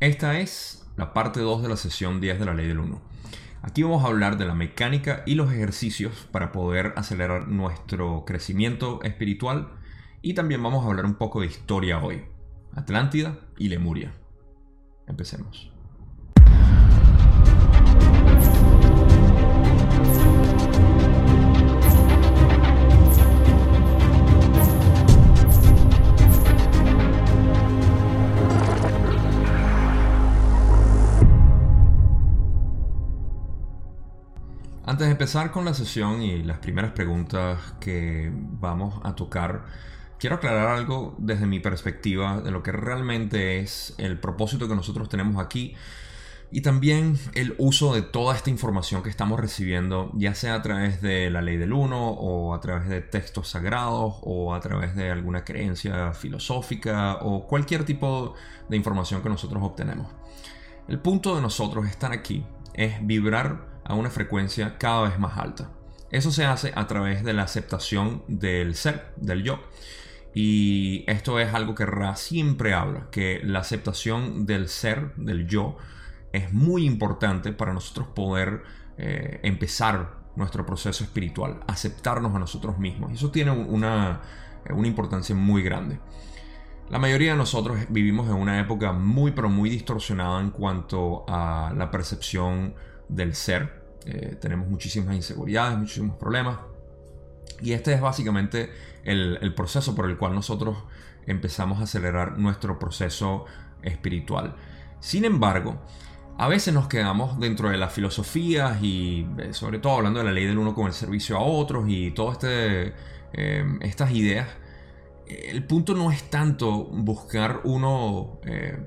Esta es la parte 2 de la sesión 10 de la ley del 1. Aquí vamos a hablar de la mecánica y los ejercicios para poder acelerar nuestro crecimiento espiritual y también vamos a hablar un poco de historia hoy. Atlántida y Lemuria. Empecemos. Antes de empezar con la sesión y las primeras preguntas que vamos a tocar, quiero aclarar algo desde mi perspectiva de lo que realmente es el propósito que nosotros tenemos aquí y también el uso de toda esta información que estamos recibiendo, ya sea a través de la ley del uno o a través de textos sagrados o a través de alguna creencia filosófica o cualquier tipo de información que nosotros obtenemos. El punto de nosotros estar aquí es vibrar a una frecuencia cada vez más alta. Eso se hace a través de la aceptación del ser, del yo. Y esto es algo que Ra siempre habla, que la aceptación del ser, del yo, es muy importante para nosotros poder eh, empezar nuestro proceso espiritual, aceptarnos a nosotros mismos. Eso tiene una, una importancia muy grande. La mayoría de nosotros vivimos en una época muy pero muy distorsionada en cuanto a la percepción del ser. Eh, tenemos muchísimas inseguridades, muchísimos problemas. Y este es básicamente el, proceso por el cual nosotros empezamos a acelerar nuestro proceso espiritual. Sin embargo, a veces nos quedamos dentro de las filosofías y eh, sobre todo hablando de la ley del uno con el servicio a otros y todas este, eh, estas ideas. El punto no es tanto buscar uno,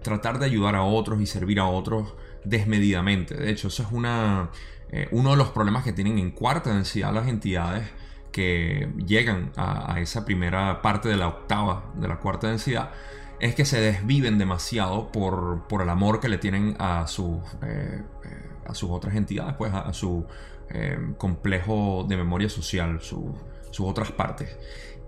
tratar de ayudar a otros y servir a otros desmedidamente. De hecho, eso es una, uno de los problemas que tienen en cuarta densidad las entidades que llegan a, esa primera parte de la octava de la cuarta densidad es que se desviven demasiado por, el amor que le tienen a, sus, eh, eh, a sus otras entidades, pues a, su eh, complejo de memoria social, sus otras partes.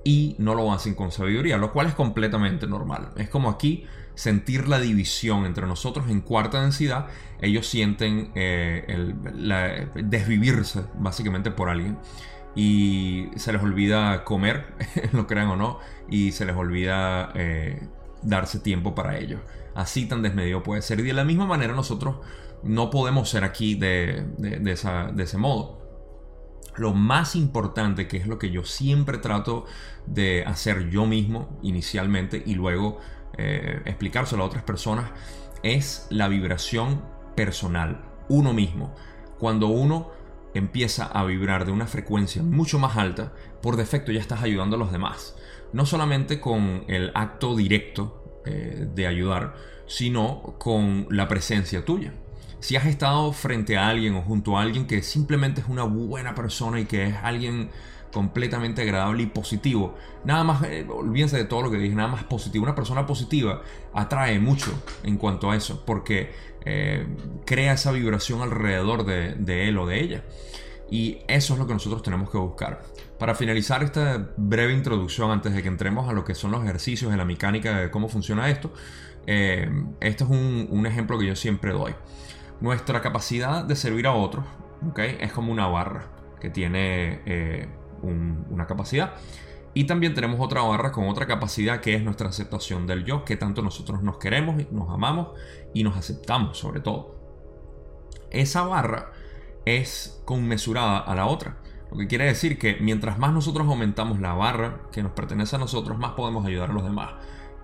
Y no lo hacen con sabiduría, lo cual es completamente normal. Es como aquí sentir la división entre nosotros en cuarta densidad, ellos sienten el, desvivirse básicamente por alguien y se les olvida comer, lo crean o no, y se les olvida eh, darse tiempo para ello. Así tan desmedido puede ser. Y de la misma manera nosotros no podemos ser aquí de, ese modo. Lo más importante, que es lo que yo siempre trato de hacer yo mismo inicialmente y luego eh, explicárselo a otras personas, es la vibración personal, uno mismo. Cuando uno empieza a vibrar de una frecuencia mucho más alta, por defecto ya estás ayudando a los demás. No solamente con el acto directo eh, de ayudar, sino con la presencia tuya. Si has estado frente a alguien o junto a alguien que simplemente es una buena persona y que es alguien completamente agradable y positivo. Nada más, eh, olvídense de todo lo que dije, nada más positivo. Una persona positiva atrae mucho en cuanto a eso, porque eh, crea esa vibración alrededor de, él o de ella. Y eso es lo que nosotros tenemos que buscar. Para finalizar esta breve introducción, antes de que entremos a lo que son los ejercicios de la mecánica de cómo funciona esto, eh, este es un, ejemplo que yo siempre doy. Nuestra capacidad de servir a otros ¿okay? es como una barra que tiene una capacidad. Y también tenemos otra barra con otra capacidad que es nuestra aceptación del yo, que tanto nosotros nos queremos, nos amamos y nos aceptamos sobre todo. Esa barra es conmesurada a la otra. Lo que quiere decir que mientras más nosotros aumentamos la barra que nos pertenece a nosotros, más podemos ayudar a los demás.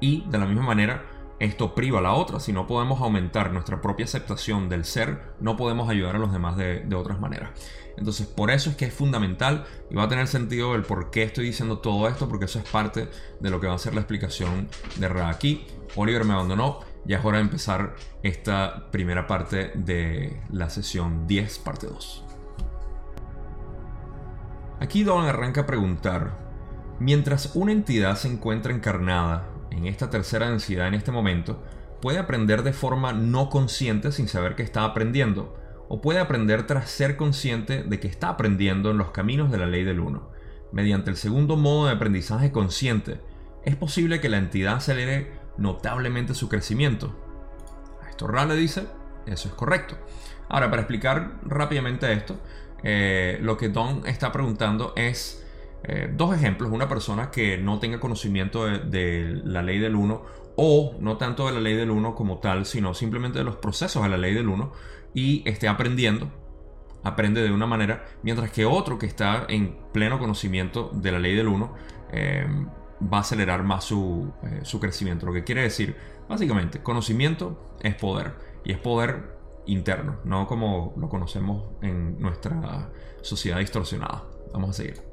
Y de la misma manera, esto priva a la otra. Si no podemos aumentar nuestra propia aceptación del ser, no podemos ayudar a los demás de, otras maneras. Entonces, por eso es que es fundamental y va a tener sentido el por qué estoy diciendo todo esto, porque eso es parte de lo que va a ser la explicación de Ra aquí. Oliver me abandonó. Ya es hora de empezar esta primera parte de la sesión 10, parte 2. Aquí Don arranca a preguntar, mientras una entidad se encuentra encarnada en esta tercera densidad en este momento, puede aprender de forma no consciente sin saber que está aprendiendo, o puede aprender tras ser consciente de que está aprendiendo en los caminos de la ley del uno. Mediante el segundo modo de aprendizaje consciente, es posible que la entidad acelere notablemente su crecimiento. Esto esto. Ra le dice, eso es correcto. Ahora, para explicar rápidamente esto, eh, lo que Don está preguntando es eh, dos ejemplos. Una persona que no tenga conocimiento de, la ley del 1 o no tanto de la ley del 1 como tal, sino simplemente de los procesos de la ley del 1 y esté aprendiendo, aprende de una manera, mientras que otro que está en pleno conocimiento de la ley del 1 eh, va a acelerar más su, su crecimiento. Lo que quiere decir, básicamente, conocimiento es poder y es poder interno, no como lo conocemos en nuestra sociedad distorsionada. Vamos a seguir.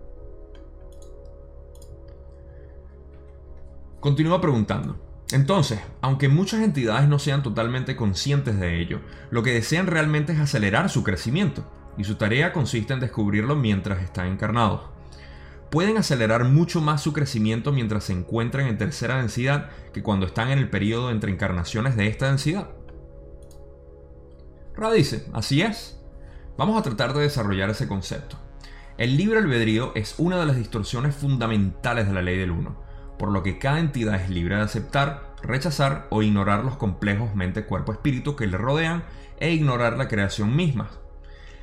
Continúa preguntando. Entonces, aunque muchas entidades no sean totalmente conscientes de ello, lo que desean realmente es acelerar su crecimiento, y su tarea consiste en descubrirlo mientras están encarnados. Pueden acelerar mucho más su crecimiento mientras se encuentran en tercera densidad que cuando están en el periodo entre encarnaciones de esta densidad. Ra dice, así es. Vamos a tratar de desarrollar ese concepto. El libre albedrío es una de las distorsiones fundamentales de la ley del uno, por lo que cada entidad es libre de aceptar, rechazar o ignorar los complejos mente, cuerpo, espíritu que le rodean e ignorar la creación misma.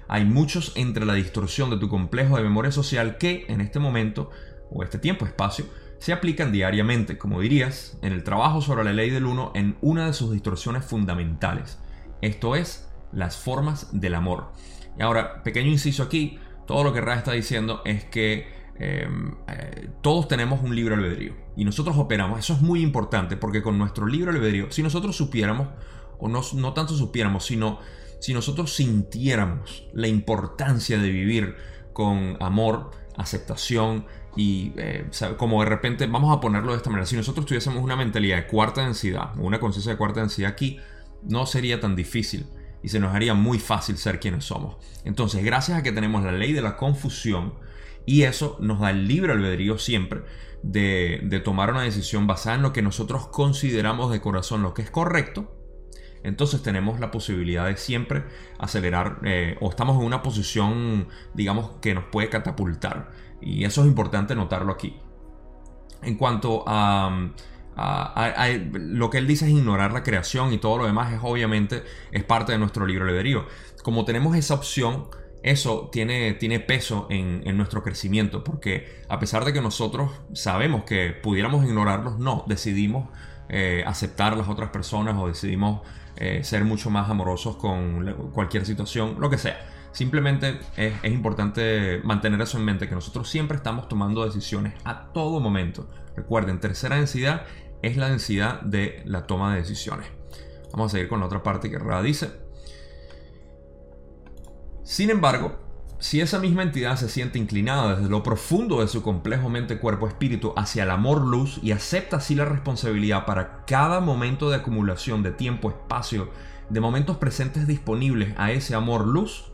Hay muchos entre la distorsión de tu complejo de memoria social que, en este momento, o este tiempo-espacio, se aplican diariamente, como dirías, en el trabajo sobre la ley del uno en una de sus distorsiones fundamentales. Esto es, las formas del amor. Y ahora, pequeño inciso aquí, todo lo que Ra está diciendo es que em, eh, todos tenemos un libre albedrío y nosotros operamos. Eso es muy importante porque con nuestro libre albedrío, si nosotros supiéramos, o no, tanto supiéramos, sino si nosotros sintiéramos la importancia de vivir con amor, aceptación y eh, como de repente, vamos a ponerlo de esta manera, si nosotros tuviésemos una mentalidad de cuarta densidad, una conciencia de cuarta densidad aquí, no sería tan difícil y se nos haría muy fácil ser quienes somos. Entonces, gracias a que tenemos la ley de la confusión, y eso nos da el libre albedrío siempre de, tomar una decisión basada en lo que nosotros consideramos de corazón lo que es correcto, entonces tenemos la posibilidad de siempre acelerar eh, o estamos en una posición, digamos, que nos puede catapultar. Y eso es importante notarlo aquí. En cuanto a lo que él dice es ignorar la creación y todo lo demás es obviamente es parte de nuestro libro albedrío. Como tenemos esa opción, eso tiene, tiene peso en, nuestro crecimiento, porque a pesar de que nosotros sabemos que pudiéramos ignorarlos, no, decidimos eh, aceptar a las otras personas o decidimos eh, ser mucho más amorosos con cualquier situación, lo que sea. Simplemente es, es, importante mantener eso en mente, que nosotros siempre estamos tomando decisiones a todo momento. Recuerden, tercera densidad es la densidad de la toma de decisiones. Vamos a seguir con la otra parte que Ra dice. Sin embargo, si esa misma entidad se siente inclinada desde lo profundo de su complejo mente, cuerpo, espíritu hacia el amor luz y acepta así la responsabilidad para cada momento de acumulación de tiempo, espacio, de momentos presentes disponibles a ese amor luz,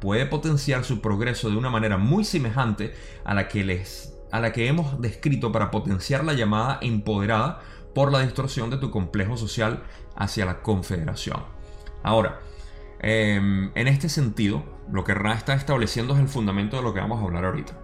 puede potenciar su progreso de una manera muy semejante a la que les a la que hemos descrito para potenciar la llamada empoderada por la distorsión de tu complejo social hacia la confederación. Ahora, em, en este sentido, lo que Ra está estableciendo es el fundamento de lo que vamos a hablar ahorita.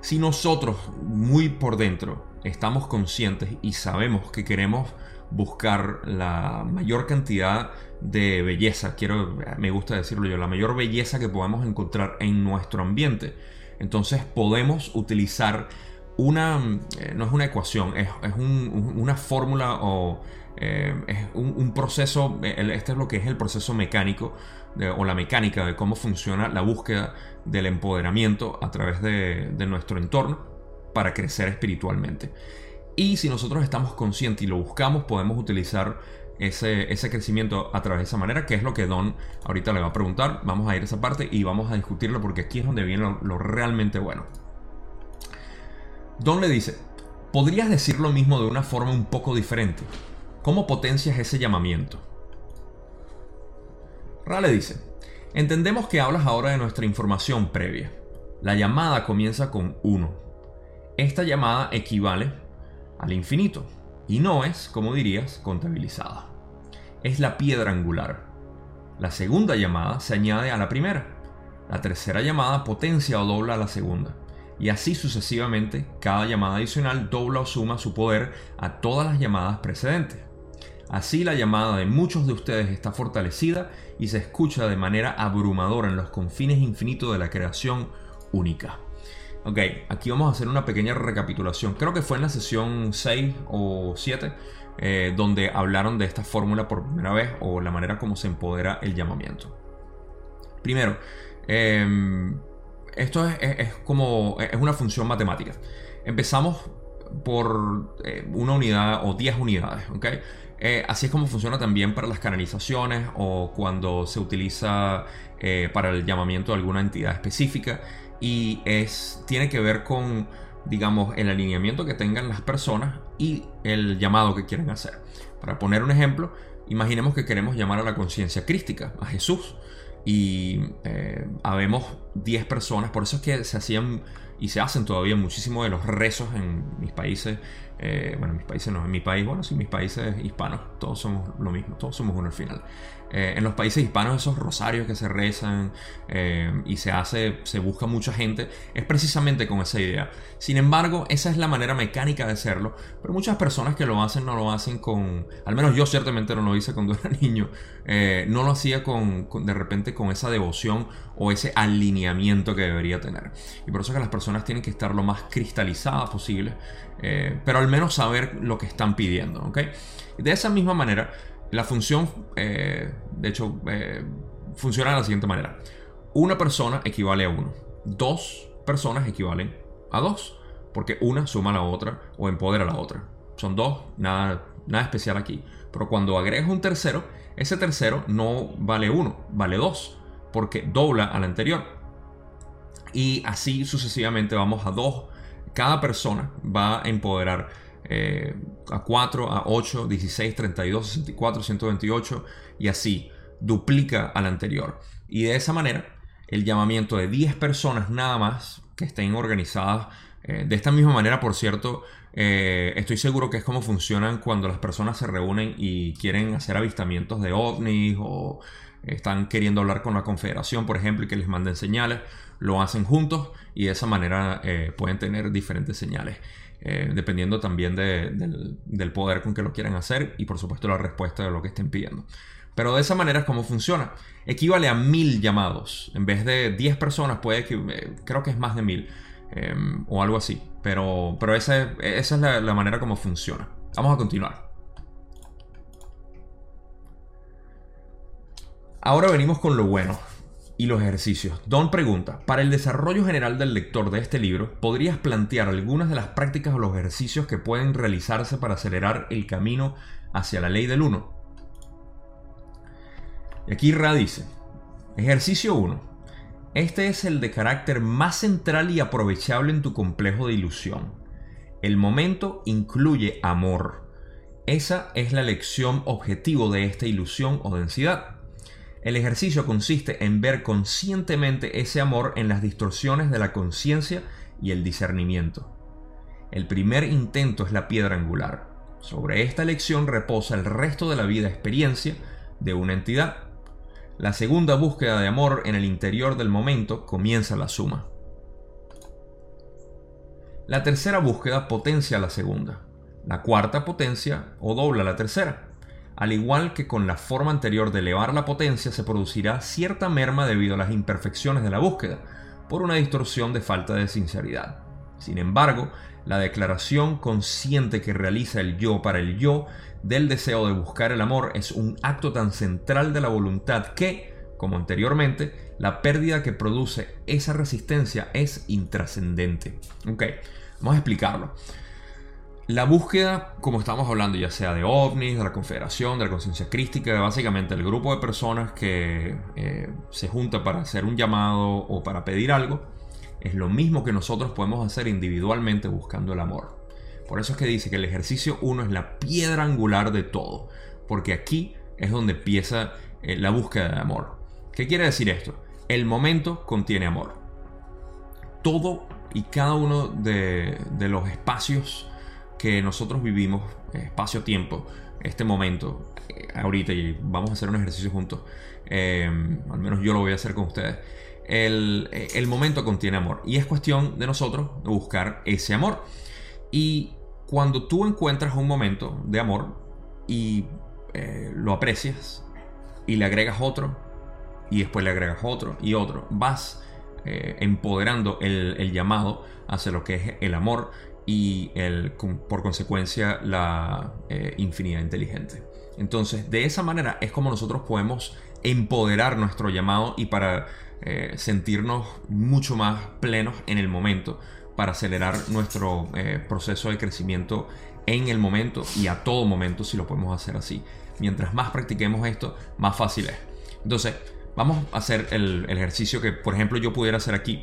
Si nosotros muy por dentro estamos conscientes y sabemos que queremos buscar la mayor cantidad de belleza, quiero, me gusta decirlo yo, la mayor belleza que podamos encontrar en nuestro ambiente, entonces podemos utilizar una, eh, no es una ecuación, es, una fórmula o eh, es un, proceso, este es lo que es el proceso mecánico o la mecánica de cómo funciona la búsqueda del empoderamiento a través de, nuestro entorno para crecer espiritualmente. Y si nosotros estamos conscientes y lo buscamos, podemos utilizar ese, crecimiento a través de esa manera, que es lo que Don ahorita le va a preguntar. Vamos a ir a esa parte y vamos a discutirlo porque aquí es donde viene lo, realmente bueno. Don le dice, ¿podrías decir lo mismo de una forma un poco diferente? ¿Cómo potencias ese llamamiento? Ra le dice, entendemos que hablas ahora de nuestra información previa. La llamada comienza con 1. Esta llamada equivale al infinito y no es, como dirías, contabilizada. Es la piedra angular. La segunda llamada se añade a la primera. La tercera llamada potencia o dobla a la segunda. Y así sucesivamente, cada llamada adicional dobla o suma su poder a todas las llamadas precedentes. Así la llamada de muchos de ustedes está fortalecida y se escucha de manera abrumadora en los confines infinitos de la creación única. Ok, aquí vamos a hacer una pequeña recapitulación. Creo que fue en la sesión 6 o 7 eh, donde hablaron de esta fórmula por primera vez o la manera como se empodera el llamamiento. Primero, em, esto es, como es una función matemática. Empezamos por eh, una unidad o 10 unidades, ¿ok? Eh, así es como funciona también para las canalizaciones o cuando se utiliza para el llamamiento de alguna entidad específica y es, tiene que ver con digamos, el alineamiento que tengan las personas y el llamado que quieren hacer. Para poner un ejemplo, imaginemos que queremos llamar a la conciencia crística, a Jesús, y eh, habemos 10 personas, por eso es que se hacían y se hacen todavía muchísimo de los rezos en mis países, eh, bueno, en mis países no, en mi país, bueno, sí, mis países hispanos, todos somos lo mismo, todos somos uno al final. Eh, en los países hispanos esos rosarios que se rezan eh, y se hace, se busca mucha gente, es precisamente con esa idea. Sin embargo, esa es la manera mecánica de hacerlo, pero muchas personas que lo hacen no lo hacen con, al menos yo ciertamente no lo hice cuando era niño, no lo hacía con, de repente con esa devoción o ese alineamiento que debería tener. Y por eso que las personas tienen que estar lo más cristalizadas posible, pero al menos saber lo que están pidiendo, ¿ok? De esa misma manera, la función, eh, de hecho, eh, funciona de la siguiente manera. Una persona equivale a uno. Dos personas equivalen a dos. Porque una suma a la otra o empodera a la otra. Son dos, nada, nada especial aquí. Pero cuando agregas un tercero, ese tercero no vale uno, vale dos. Porque dobla al anterior. Y así sucesivamente vamos a dos. Cada persona va a empoderar eh, a 4, a 8, 16, 32, 64, 128 y así duplica al anterior. Y de esa manera, el llamamiento de 10 personas nada más que estén organizadas eh, de esta misma manera, por cierto, eh, estoy seguro que es como funcionan cuando las personas se reúnen y quieren hacer avistamientos de ovnis o están queriendo hablar con la confederación, por ejemplo, y que les manden señales, lo hacen juntos y de esa manera pueden tener diferentes señales. Eh, dependiendo también del, poder con que lo quieran hacer y por supuesto la respuesta de lo que estén pidiendo. Pero de esa manera es como funciona. Equivale a mil llamados. En vez de 10 personas, puede que, eh, creo que es más de mil em, o algo así. Pero, pero esa, esa es la, la manera como funciona. Vamos a continuar. Ahora venimos con lo bueno y los ejercicios. Don pregunta, para el desarrollo general del lector de este libro, ¿podrías plantear algunas de las prácticas o los ejercicios que pueden realizarse para acelerar el camino hacia la ley del 1? Y aquí Ra dice, ejercicio 1. Este es el de carácter más central y aprovechable en tu complejo de ilusión. El momento incluye amor. Esa es la lección objetivo de esta ilusión o densidad. El ejercicio consiste en ver conscientemente ese amor en las distorsiones de la conciencia y el discernimiento. El primer intento es la piedra angular. Sobre esta lección reposa el resto de la vida experiencia de una entidad. La segunda búsqueda de amor en el interior del momento comienza la suma. La tercera búsqueda potencia la segunda. La cuarta potencia o dobla la tercera. Al igual que con la forma anterior de elevar la potencia, se producirá cierta merma debido a las imperfecciones de la búsqueda, por una distorsión de falta de sinceridad. Sin embargo, la declaración consciente que realiza el yo para el yo del deseo de buscar el amor es un acto tan central de la voluntad que, como anteriormente, la pérdida que produce esa resistencia es intrascendente. Ok, vamos a explicarlo. La búsqueda, como estamos hablando, ya sea de ovnis, de la confederación, de la conciencia crística, básicamente el grupo de personas que eh, se junta para hacer un llamado o para pedir algo, es lo mismo que nosotros podemos hacer individualmente buscando el amor. Por eso es que dice que el ejercicio 1 es la piedra angular de todo, porque aquí es donde empieza eh, la búsqueda de amor. ¿Qué quiere decir esto? El momento contiene amor. Todo y cada uno de, de los espacios que nosotros vivimos, eh, espacio-tiempo, este momento, eh, ahorita, y vamos a hacer un ejercicio juntos, eh, al menos yo lo voy a hacer con ustedes, el, el, momento contiene amor y es cuestión de nosotros buscar ese amor. Y cuando tú encuentras un momento de amor y lo aprecias y le agregas otro y después le agregas otro y otro. Vas empoderando el, llamado hacia lo que es el amor y el, por consecuencia la eh, infinidad inteligente. Entonces, de esa manera es como nosotros podemos empoderar nuestro llamado y para eh, sentirnos mucho más plenos en el momento, para acelerar nuestro proceso de crecimiento en el momento y a todo momento si lo podemos hacer así. Mientras más practiquemos esto, más fácil es. Entonces, Vamos a hacer el, ejercicio que, por ejemplo, yo pudiera hacer aquí.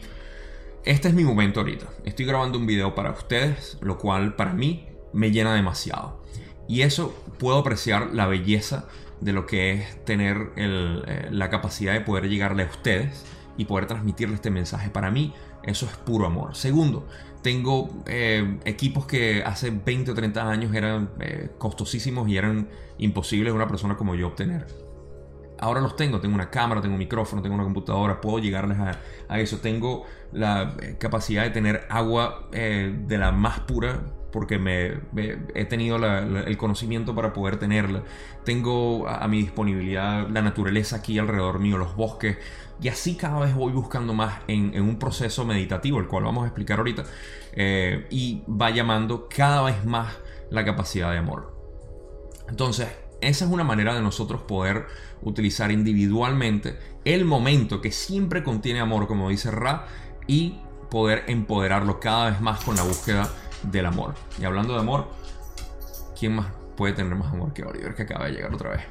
Este es mi momento ahorita. Estoy grabando un video para ustedes, lo cual para mí me llena demasiado. Y eso puedo apreciar la belleza de lo que es tener eh, la capacidad de poder llegarle a ustedes y poder transmitirle este mensaje. Para mí, eso es puro amor. Segundo, tengo eh, equipos que hace 20 o 30 años eran eh, costosísimos y eran imposibles de una persona como yo obtener ahora los tengo. Tengo una cámara, tengo un micrófono, tengo una computadora, puedo llegarles a, eso. Tengo la eh, capacidad de tener agua eh, de la más pura porque me, he tenido el conocimiento para poder tenerla. Tengo a, mi disponibilidad la naturaleza aquí alrededor mío, los bosques. Y así cada vez voy buscando más en, un proceso meditativo, el cual vamos a explicar ahorita. Eh, y va llamando cada vez más la capacidad de amor. Entonces, esa es una manera de nosotros poder utilizar individualmente el momento que siempre contiene amor, como dice Ra, y poder empoderarlo cada vez más con la búsqueda del amor. Y hablando de amor, ¿quién más puede tener más amor que Oliver, que acaba de llegar otra vez?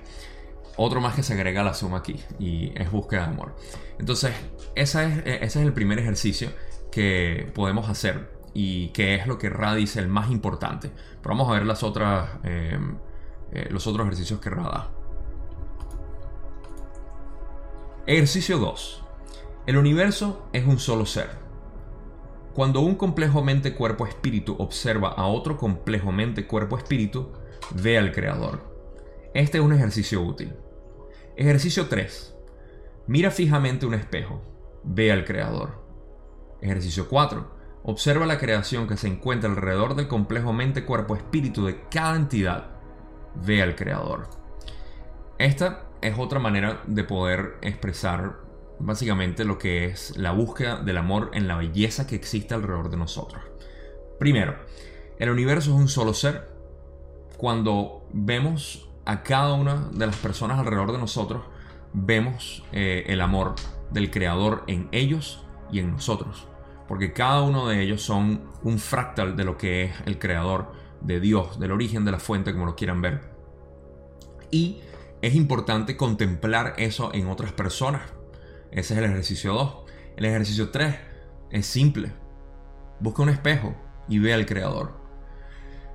Otro más que se agrega a la suma aquí y es búsqueda de amor. Entonces, esa es, ese es el primer ejercicio que podemos hacer y que es lo que Ra dice el más importante. Pero vamos a ver las otras, eh, eh, los otros ejercicios que Ra da. Ejercicio 2. El universo es un solo ser. Cuando un complejo mente cuerpo espíritu observa a otro complejo mente cuerpo espíritu, ve al creador. Este es un ejercicio útil. Ejercicio 3. Mira fijamente un espejo. Ve al creador. Ejercicio 4. Observa la creación que se encuentra alrededor del complejo mente cuerpo espíritu de cada entidad. Ve al creador. Esta es otra manera de poder expresar básicamente lo que es la búsqueda del amor en la belleza que existe alrededor de nosotros. Primero, el universo es un solo ser. Cuando vemos a cada una de las personas alrededor de nosotros, vemos eh, el amor del Creador en ellos y en nosotros. Porque cada uno de ellos son un fractal de lo que es el Creador, de Dios, del origen de la fuente, como lo quieran ver. Y es importante contemplar eso en otras personas. Ese es el ejercicio 2. El ejercicio 3 es simple. Busca un espejo y ve al creador.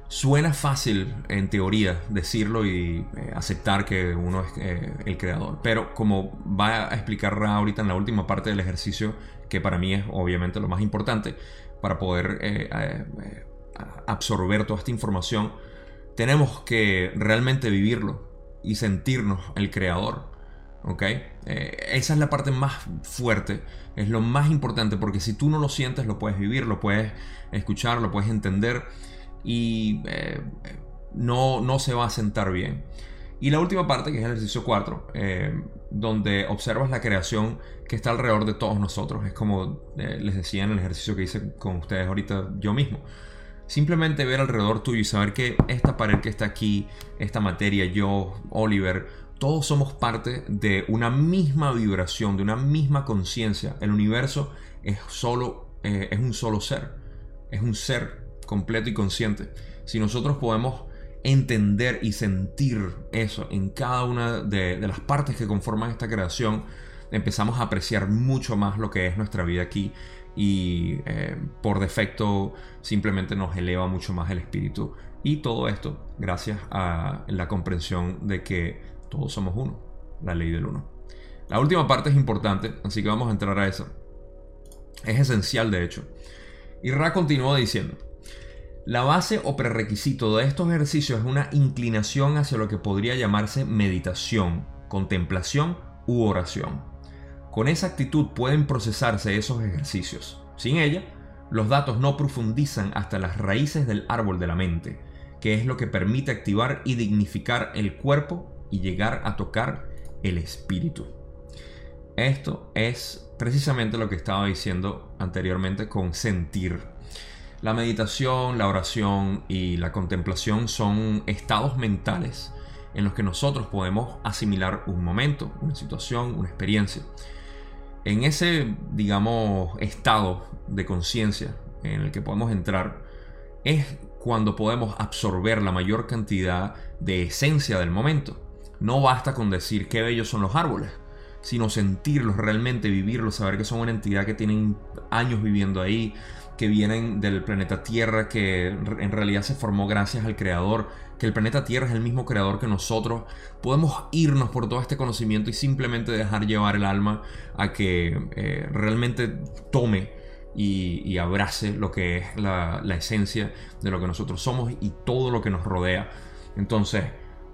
Suena fácil en teoría decirlo y eh, aceptar que uno es eh, el creador, pero como va a explicar Ra ahorita en la última parte del ejercicio, que para mí es obviamente lo más importante para poder eh, absorber toda esta información, tenemos que realmente vivirlo, y sentirnos el creador. ¿Ok? Eh, esa es la parte más fuerte, es lo más importante, porque si tú no lo sientes, lo puedes vivir, lo puedes escuchar, lo puedes entender y eh, no, no se va a sentar bien. Y la última parte, que es el ejercicio 4, eh, donde observas la creación que está alrededor de todos nosotros. Es como les decía en el ejercicio que hice con ustedes ahorita yo mismo. Simplemente ver alrededor tuyo y saber que esta pared que está aquí, esta materia, yo, Oliver, todos somos parte de una misma vibración, de una misma conciencia. El universo es solo, eh, es un solo ser, es un ser completo y consciente. Si nosotros podemos entender y sentir eso en cada una de, de las partes que conforman esta creación, empezamos a apreciar mucho más lo que es nuestra vida aquí y eh, por defecto simplemente nos eleva mucho más el espíritu. Y todo esto gracias a la comprensión de que todos somos uno, la ley del uno. La última parte es importante, así que vamos a entrar a eso. Es esencial de hecho. Y Ra continúa diciendo, la base o prerequisito de estos ejercicios es una inclinación hacia lo que podría llamarse meditación, contemplación u oración. Con esa actitud pueden procesarse esos ejercicios. Sin ella, los datos no profundizan hasta las raíces del árbol de la mente, que es lo que permite activar y dignificar el cuerpo y llegar a tocar el espíritu. Esto es precisamente lo que estaba diciendo anteriormente con sentir. La meditación, la oración y la contemplación son estados mentales en los que nosotros podemos asimilar un momento, una situación, una experiencia. En ese, digamos, estado de conciencia en el que podemos entrar, es cuando podemos absorber la mayor cantidad de esencia del momento. No basta con decir qué bellos son los árboles, sino sentirlos realmente, vivirlos, saber que son una entidad que tienen años viviendo ahí, que vienen del planeta Tierra, que en realidad se formó gracias al Creador, que el planeta Tierra es el mismo Creador que nosotros. Podemos irnos por todo este conocimiento y simplemente dejar llevar el alma a que eh, realmente tome y, abrace lo que es la, la esencia de lo que nosotros somos y todo lo que nos rodea. Entonces,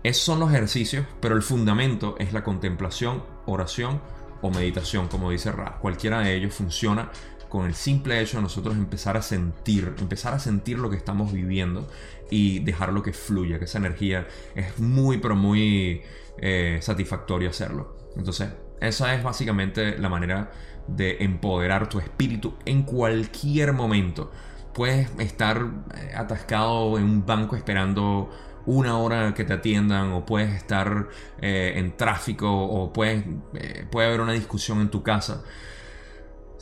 esos son los ejercicios, pero el fundamento es la contemplación, oración o meditación, como dice Ra. Cualquiera de ellos funciona con el simple hecho de nosotros empezar a sentir, empezar a sentir lo que estamos viviendo y dejarlo que fluya, que esa energía es muy, pero muy eh, satisfactorio hacerlo. Entonces, esa es básicamente la manera de empoderar tu espíritu en cualquier momento. Puedes estar eh, atascado en un banco esperando una hora que te atiendan o puedes estar eh, en tráfico o puedes, puede haber una discusión en tu casa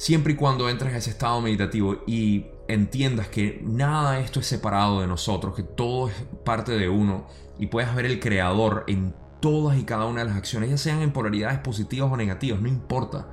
Siempre y cuando entres a ese estado meditativo y entiendas que nada de esto es separado de nosotros, que todo es parte de uno y puedes ver el creador en todas y cada una de las acciones, ya sean en polaridades positivas o negativas, no importa.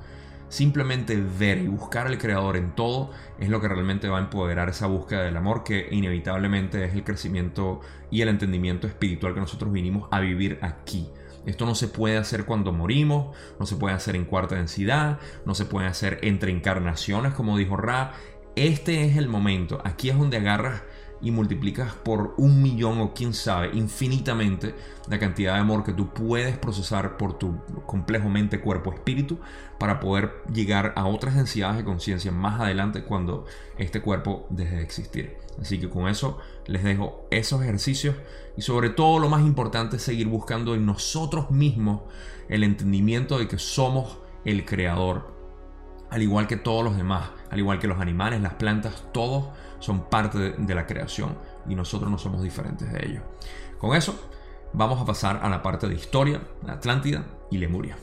Simplemente ver y buscar al creador en todo es lo que realmente va a empoderar esa búsqueda del amor que inevitablemente es el crecimiento y el entendimiento espiritual que nosotros vinimos a vivir aquí. Esto no se puede hacer cuando morimos, no se puede hacer en cuarta densidad, no se puede hacer entre encarnaciones, como dijo Ra. Este es el momento, aquí es donde agarras y multiplicas por un millón o quién sabe, infinitamente la cantidad de amor que tú puedes procesar por tu complejo mente, cuerpo, espíritu para poder llegar a otras densidades de conciencia más adelante cuando este cuerpo deje de existir. Así que con eso les dejo esos ejercicios y sobre todo lo más importante es seguir buscando en nosotros mismos el entendimiento de que somos el creador, al igual que todos los demás, al igual que los animales, las plantas, todos son parte de, la creación y nosotros no somos diferentes de ellos. Con eso vamos a pasar a la parte de historia, Atlántida y Lemuria.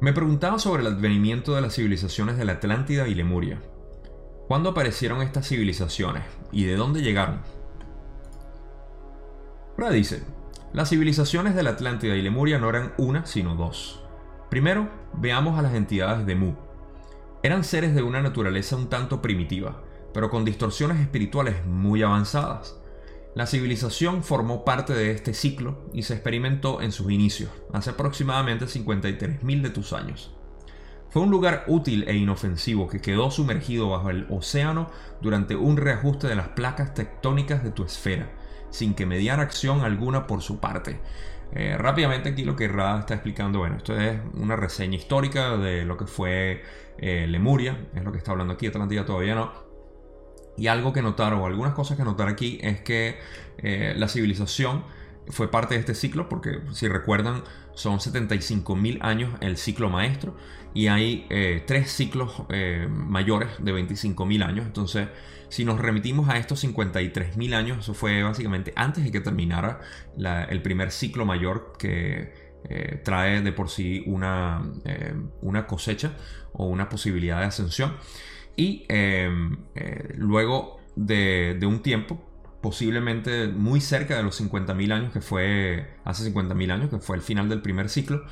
Me preguntaba sobre el advenimiento de las civilizaciones de la Atlántida y Lemuria. ¿Cuándo aparecieron estas civilizaciones y de dónde llegaron? Ra dice, las civilizaciones de la Atlántida y Lemuria no eran una, sino dos. Primero, veamos a las entidades de Mu. Eran seres de una naturaleza un tanto primitiva, pero con distorsiones espirituales muy avanzadas. La civilización formó parte de este ciclo y se experimentó en sus inicios, hace aproximadamente 53.000 de tus años. Fue un lugar útil e inofensivo que quedó sumergido bajo el océano durante un reajuste de las placas tectónicas de tu esfera, sin que mediara acción alguna por su parte. Eh, rápidamente aquí lo que Ra está explicando, bueno, esto es una reseña histórica de lo que fue eh, Lemuria, es lo que está hablando aquí, Atlántida todavía no. Y algo que notar, o algunas cosas que notar aquí, es que eh, la civilización fue parte de este ciclo, porque si recuerdan, son 75.000 años el ciclo maestro y hay eh, tres ciclos eh, mayores de 25.000 años. Entonces, si nos remitimos a estos 53.000 años, eso fue básicamente antes de que terminara el primer ciclo mayor que eh, trae de por sí una, una cosecha o una posibilidad de ascensión. Y luego de, de un tiempo, posiblemente muy cerca de los 50.000 años, que fue hace 50.000 años, que fue el final del primer ciclo,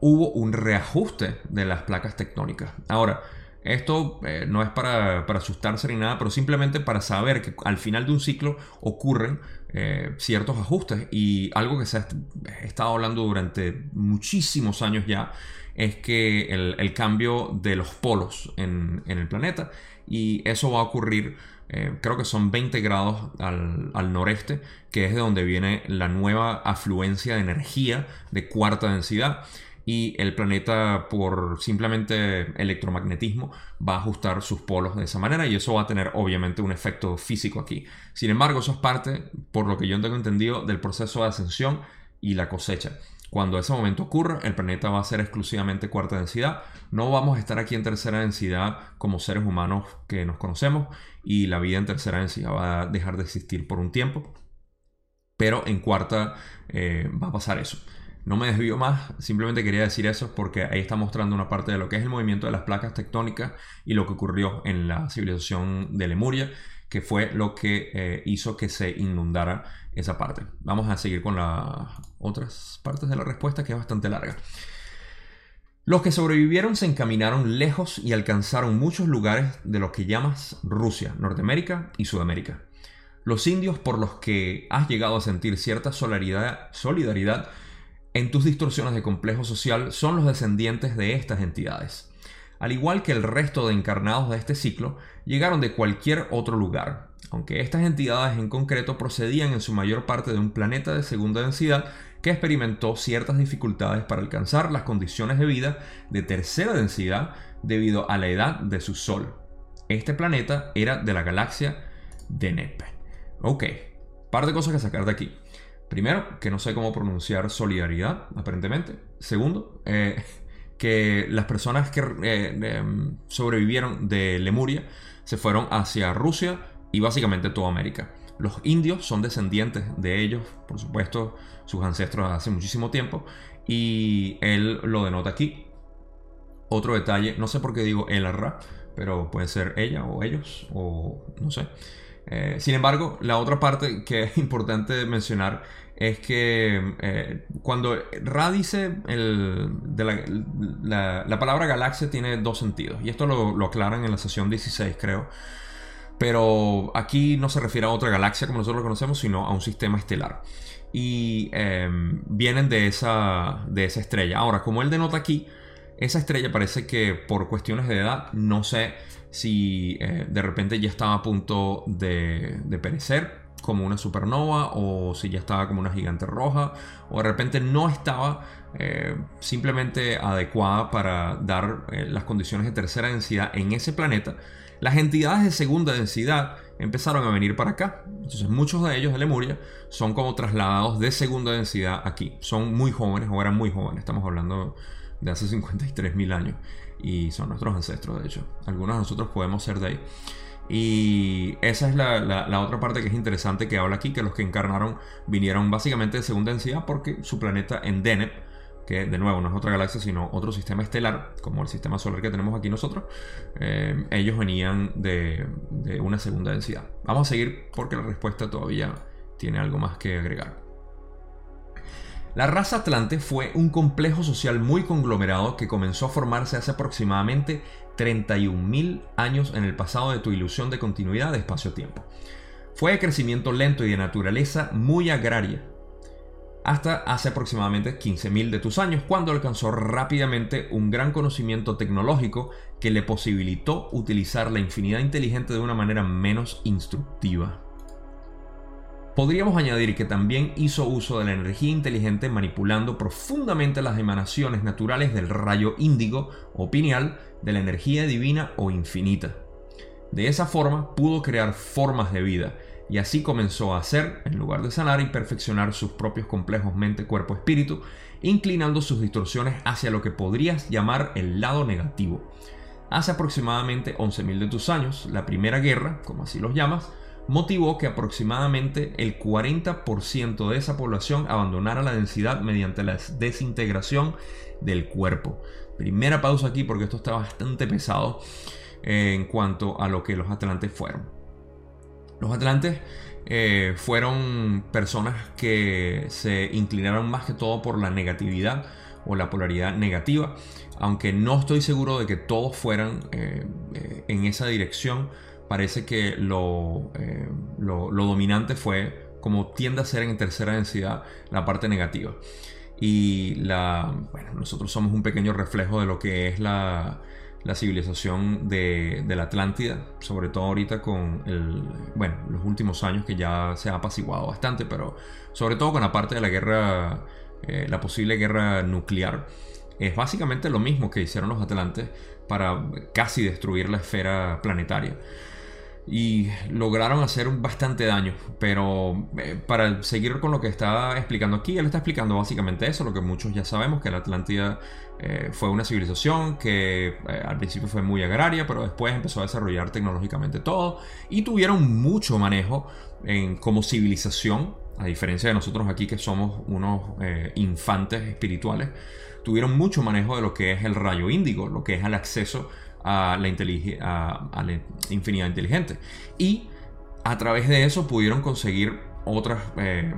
hubo un reajuste de las placas tectónicas. Ahora, esto eh, no es para, asustarse ni nada, pero simplemente para saber que al final de un ciclo ocurren eh, ciertos ajustes. Y algo que se ha estado hablando durante muchísimos años ya es que el, cambio de los polos en, el planeta. Y eso va a ocurrir eh, creo que son 20 grados al, noreste, que es de donde viene la nueva afluencia de energía de cuarta densidad. y el planeta por simplemente electromagnetismo va a ajustar sus polos de esa manera y eso va a tener obviamente un efecto físico aquí. Sin embargo, eso es parte, por lo que yo tengo entendido, del proceso de ascensión y la cosecha. Cuando ese momento ocurra, el planeta va a ser exclusivamente cuarta densidad. No vamos a estar aquí en tercera densidad como seres humanos que nos conocemos y la vida en tercera densidad va a dejar de existir por un tiempo. Pero en cuarta eh, va a pasar eso. No me desvío más, simplemente quería decir eso porque ahí está mostrando una parte de lo que es el movimiento de las placas tectónicas y lo que ocurrió en la civilización de Lemuria, que fue lo que eh, hizo que se inundara esa parte. Vamos a seguir con las otras partes de la respuesta que es bastante larga. Los que sobrevivieron se encaminaron lejos y alcanzaron muchos lugares de los que llamas Rusia, Norteamérica y Sudamérica. Los indios por los que has llegado a sentir cierta solidaridad, solidaridad en tus distorsiones de complejo social son los descendientes de estas entidades. Al igual que el resto de encarnados de este ciclo, llegaron de cualquier otro lugar, aunque estas entidades en concreto procedían en su mayor parte de un planeta de segunda densidad que experimentó ciertas dificultades para alcanzar las condiciones de vida de tercera densidad debido a la edad de su Sol. Este planeta era de la galaxia Deneb. Ok, par de cosas que sacar de aquí. Primero, que no sé cómo pronunciar solidaridad, aparentemente. Segundo, eh, que las personas que eh, sobrevivieron de Lemuria se fueron hacia Rusia y básicamente toda América. Los indios son descendientes de ellos, por supuesto, sus ancestros hace muchísimo tiempo, y él lo denota aquí. Otro detalle, no sé por qué digo el arra, pero puede ser ella o ellos, o no sé. Eh, sin embargo, la otra parte que es importante mencionar es que eh, cuando Ra dice la, palabra galaxia tiene dos sentidos, y esto lo, lo aclaran en la sesión 16, creo. Pero aquí no se refiere a otra galaxia como nosotros lo conocemos, sino a un sistema estelar. Y em, vienen de esa, de esa estrella. Ahora, como él denota aquí, esa estrella parece que por cuestiones de edad, no sé si eh, de repente ya estaba a punto de, perecer como una supernova o si ya estaba como una gigante roja o de repente no estaba eh, simplemente adecuada para dar eh, las condiciones de tercera densidad en ese planeta las entidades de segunda densidad empezaron a venir para acá. Entonces muchos de ellos de Lemuria son como trasladados de segunda densidad aquí. Son muy jóvenes o eran muy jóvenes. Estamos hablando de hace 53.000 años. Y son nuestros ancestros, de hecho. Algunos de nosotros podemos ser de ahí. Y esa es la, otra parte que es interesante que habla aquí, que los que encarnaron vinieron básicamente de segunda densidad porque su planeta en Deneb que de nuevo no es otra galaxia, sino otro sistema estelar, como el sistema solar que tenemos aquí nosotros, eh, ellos venían de, de una segunda densidad. Vamos a seguir porque la respuesta todavía tiene algo más que agregar. La raza Atlante fue un complejo social muy conglomerado que comenzó a formarse hace aproximadamente 31.000 años en el pasado de tu ilusión de continuidad de espacio-tiempo. Fue de crecimiento lento y de naturaleza muy agraria, hasta hace aproximadamente 15.000 de tus años, cuando alcanzó rápidamente un gran conocimiento tecnológico que le posibilitó utilizar la infinidad inteligente de una manera menos instructiva. Podríamos añadir que también hizo uso de la energía inteligente manipulando profundamente las emanaciones naturales del rayo índigo o pineal de la energía divina o infinita. De esa forma pudo crear formas de vida, y así comenzó a hacer, en lugar de sanar y perfeccionar sus propios complejos mente, cuerpo, espíritu, inclinando sus distorsiones hacia lo que podrías llamar el lado negativo. Hace aproximadamente 11.000 de tus años, la Primera Guerra, como así los llamas, motivó que aproximadamente el 40% de esa población abandonara la densidad mediante la desintegración del cuerpo. Primera pausa aquí porque esto está bastante pesado en cuanto a lo que los atlantes fueron. Los atlantes eh, fueron personas que se inclinaron más que todo por la negatividad o la polaridad negativa, aunque no estoy seguro de que todos fueran eh, eh, en esa dirección. Parece que lo, lo, dominante fue, como tiende a ser en tercera densidad, la parte negativa. Y la, bueno, nosotros somos un pequeño reflejo de lo que es la, la civilización de, la Atlántida, sobre todo ahorita con el, bueno, los últimos años que ya se ha apaciguado bastante, pero sobre todo con la parte de la guerra, eh, la posible guerra nuclear es básicamente lo mismo que hicieron los atlantes para casi destruir la esfera planetaria y lograron hacer bastante daño. Pero eh, para seguir con lo que está explicando aquí, él está explicando básicamente eso, lo que muchos ya sabemos, que la Atlántida eh, fue una civilización que eh, al principio fue muy agraria, pero después empezó a desarrollar tecnológicamente todo y tuvieron mucho manejo en, como civilización, a diferencia de nosotros aquí que somos unos infantes espirituales, tuvieron mucho manejo de lo que es el rayo índigo, lo que es el acceso a la, a, infinidad inteligente. Y a través de eso pudieron conseguir otras, eh,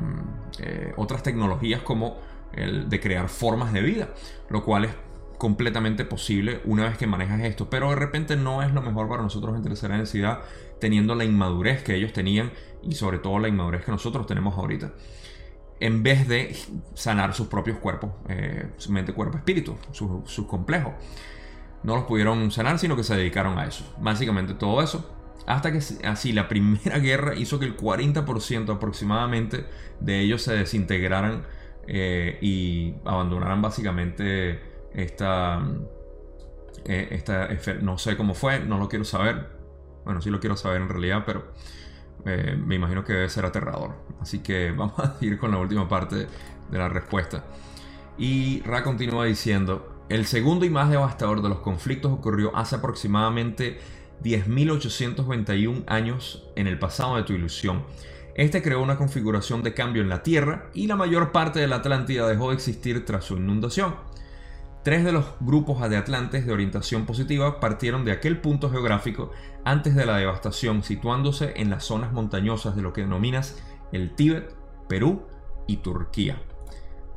eh, otras tecnologías como el de crear formas de vida, lo cual es completamente posible una vez que manejas esto, pero de repente no es lo mejor para nosotros en tercera densidad teniendo la inmadurez que ellos tenían y sobre todo la inmadurez que nosotros tenemos ahorita. En vez de sanar sus propios cuerpos, eh, su mente, cuerpo, espíritu, sus complejos no los pudieron sanar, sino que se dedicaron a eso. Básicamente todo eso. Hasta que así la primera guerra hizo que el 40% aproximadamente de ellos se desintegraran eh, y abandonaran básicamente esta, eh, esta... No sé cómo fue, no lo quiero saber. Bueno, sí lo quiero saber en realidad, pero eh, me imagino que debe ser aterrador. Así que vamos a ir con la última parte de la respuesta. Y Ra continúa diciendo, el segundo y más devastador de los conflictos ocurrió hace aproximadamente 10.821 años en el pasado de tu ilusión. Este creó una configuración de cambio en la Tierra y la mayor parte de la Atlántida dejó de existir tras su inundación. Tres de los grupos de atlantes de orientación positiva partieron de aquel punto geográfico antes de la devastación, situándose en las zonas montañosas de lo que denominas el Tíbet, Perú y Turquía.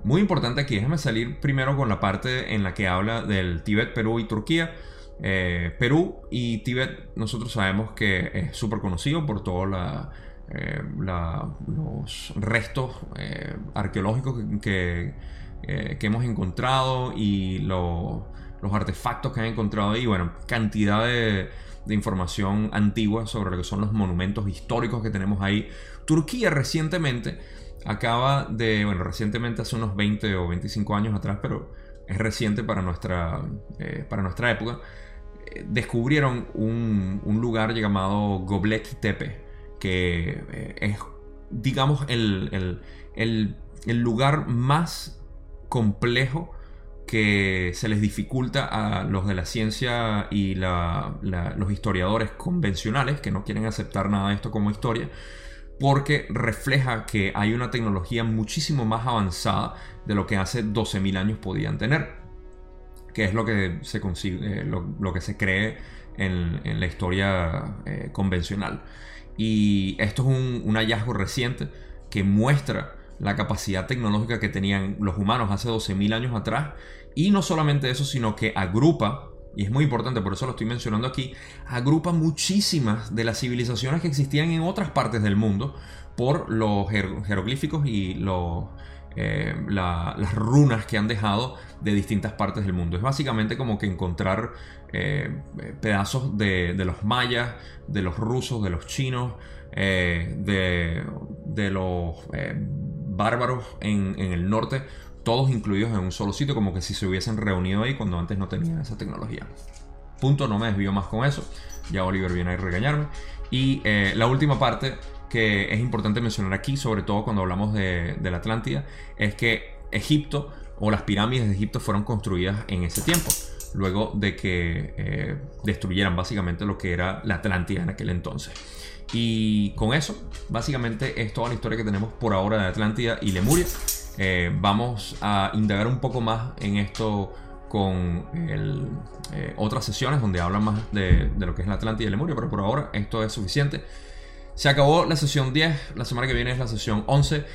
Muy importante aquí, déjame salir primero con la parte en la que habla del Tíbet, Perú y Turquía. Eh, Perú y Tíbet nosotros sabemos que es súper conocido por todos eh, los restos eh, arqueológicos que, hemos encontrado y los artefactos que han encontrado ahí. Bueno, cantidad de, de información antigua sobre lo que son los monumentos históricos que tenemos ahí. Turquía recientemente acaba de, bueno, recientemente hace unos 20 o 25 años atrás, pero es reciente para nuestra, eh, para nuestra época, eh, descubrieron un, lugar llamado Göbekli Tepe, que eh, es, digamos, el, lugar más complejo que se les dificulta a los de la ciencia y los historiadores convencionales que no quieren aceptar nada de esto como historia porque refleja que hay una tecnología muchísimo más avanzada de lo que hace 12.000 años podían tener, que es lo que se, consigue, eh, lo, que se cree en, la historia eh, convencional. Y esto es un, un hallazgo reciente que muestra la capacidad tecnológica que tenían los humanos hace 12.000 años atrás. Y no solamente eso, sino que agrupa y es muy importante, por eso lo estoy mencionando aquí, agrupa muchísimas de las civilizaciones que existían en otras partes del mundo por los jeroglíficos y los, eh, las runas que han dejado de distintas partes del mundo. Es básicamente como que encontrar eh, pedazos de, los mayas, de los rusos, de los chinos, eh, de, los bárbaros en, en el norte todos incluidos en un solo sitio, como que si se hubiesen reunido ahí cuando antes no tenían esa tecnología. Punto, no me desvío más con eso. Ya Oliver viene a regañarme. Y eh, la última parte que es importante mencionar aquí, sobre todo cuando hablamos de, la Atlántida, es que Egipto o las pirámides de Egipto fueron construidas en ese tiempo, luego de que eh, destruyeran básicamente lo que era la Atlántida en aquel entonces. Y con eso, básicamente es toda la historia que tenemos por ahora de Atlántida y Lemuria. Eh, vamos a indagar un poco más en esto con eh, otras sesiones donde hablan más de, lo que es la Atlántida y Lemuria, pero por ahora esto es suficiente. Se acabó la sesión 10, la semana que viene es la sesión 11.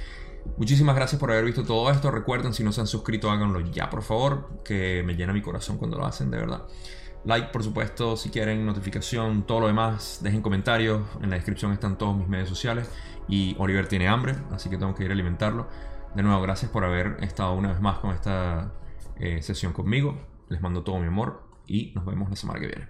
Muchísimas gracias por haber visto todo esto. Recuerden, si no se han suscrito, háganlo ya, por favor, que me llena mi corazón cuando lo hacen, de verdad. Like, por supuesto, si quieren notificación, todo lo demás, dejen comentarios. En la descripción están todos mis medios sociales. Y Oliver tiene hambre, así que tengo que ir a alimentarlo. De nuevo, gracias por haber estado una vez más con esta eh, sesión conmigo. Les mando todo mi amor y nos vemos la semana que viene.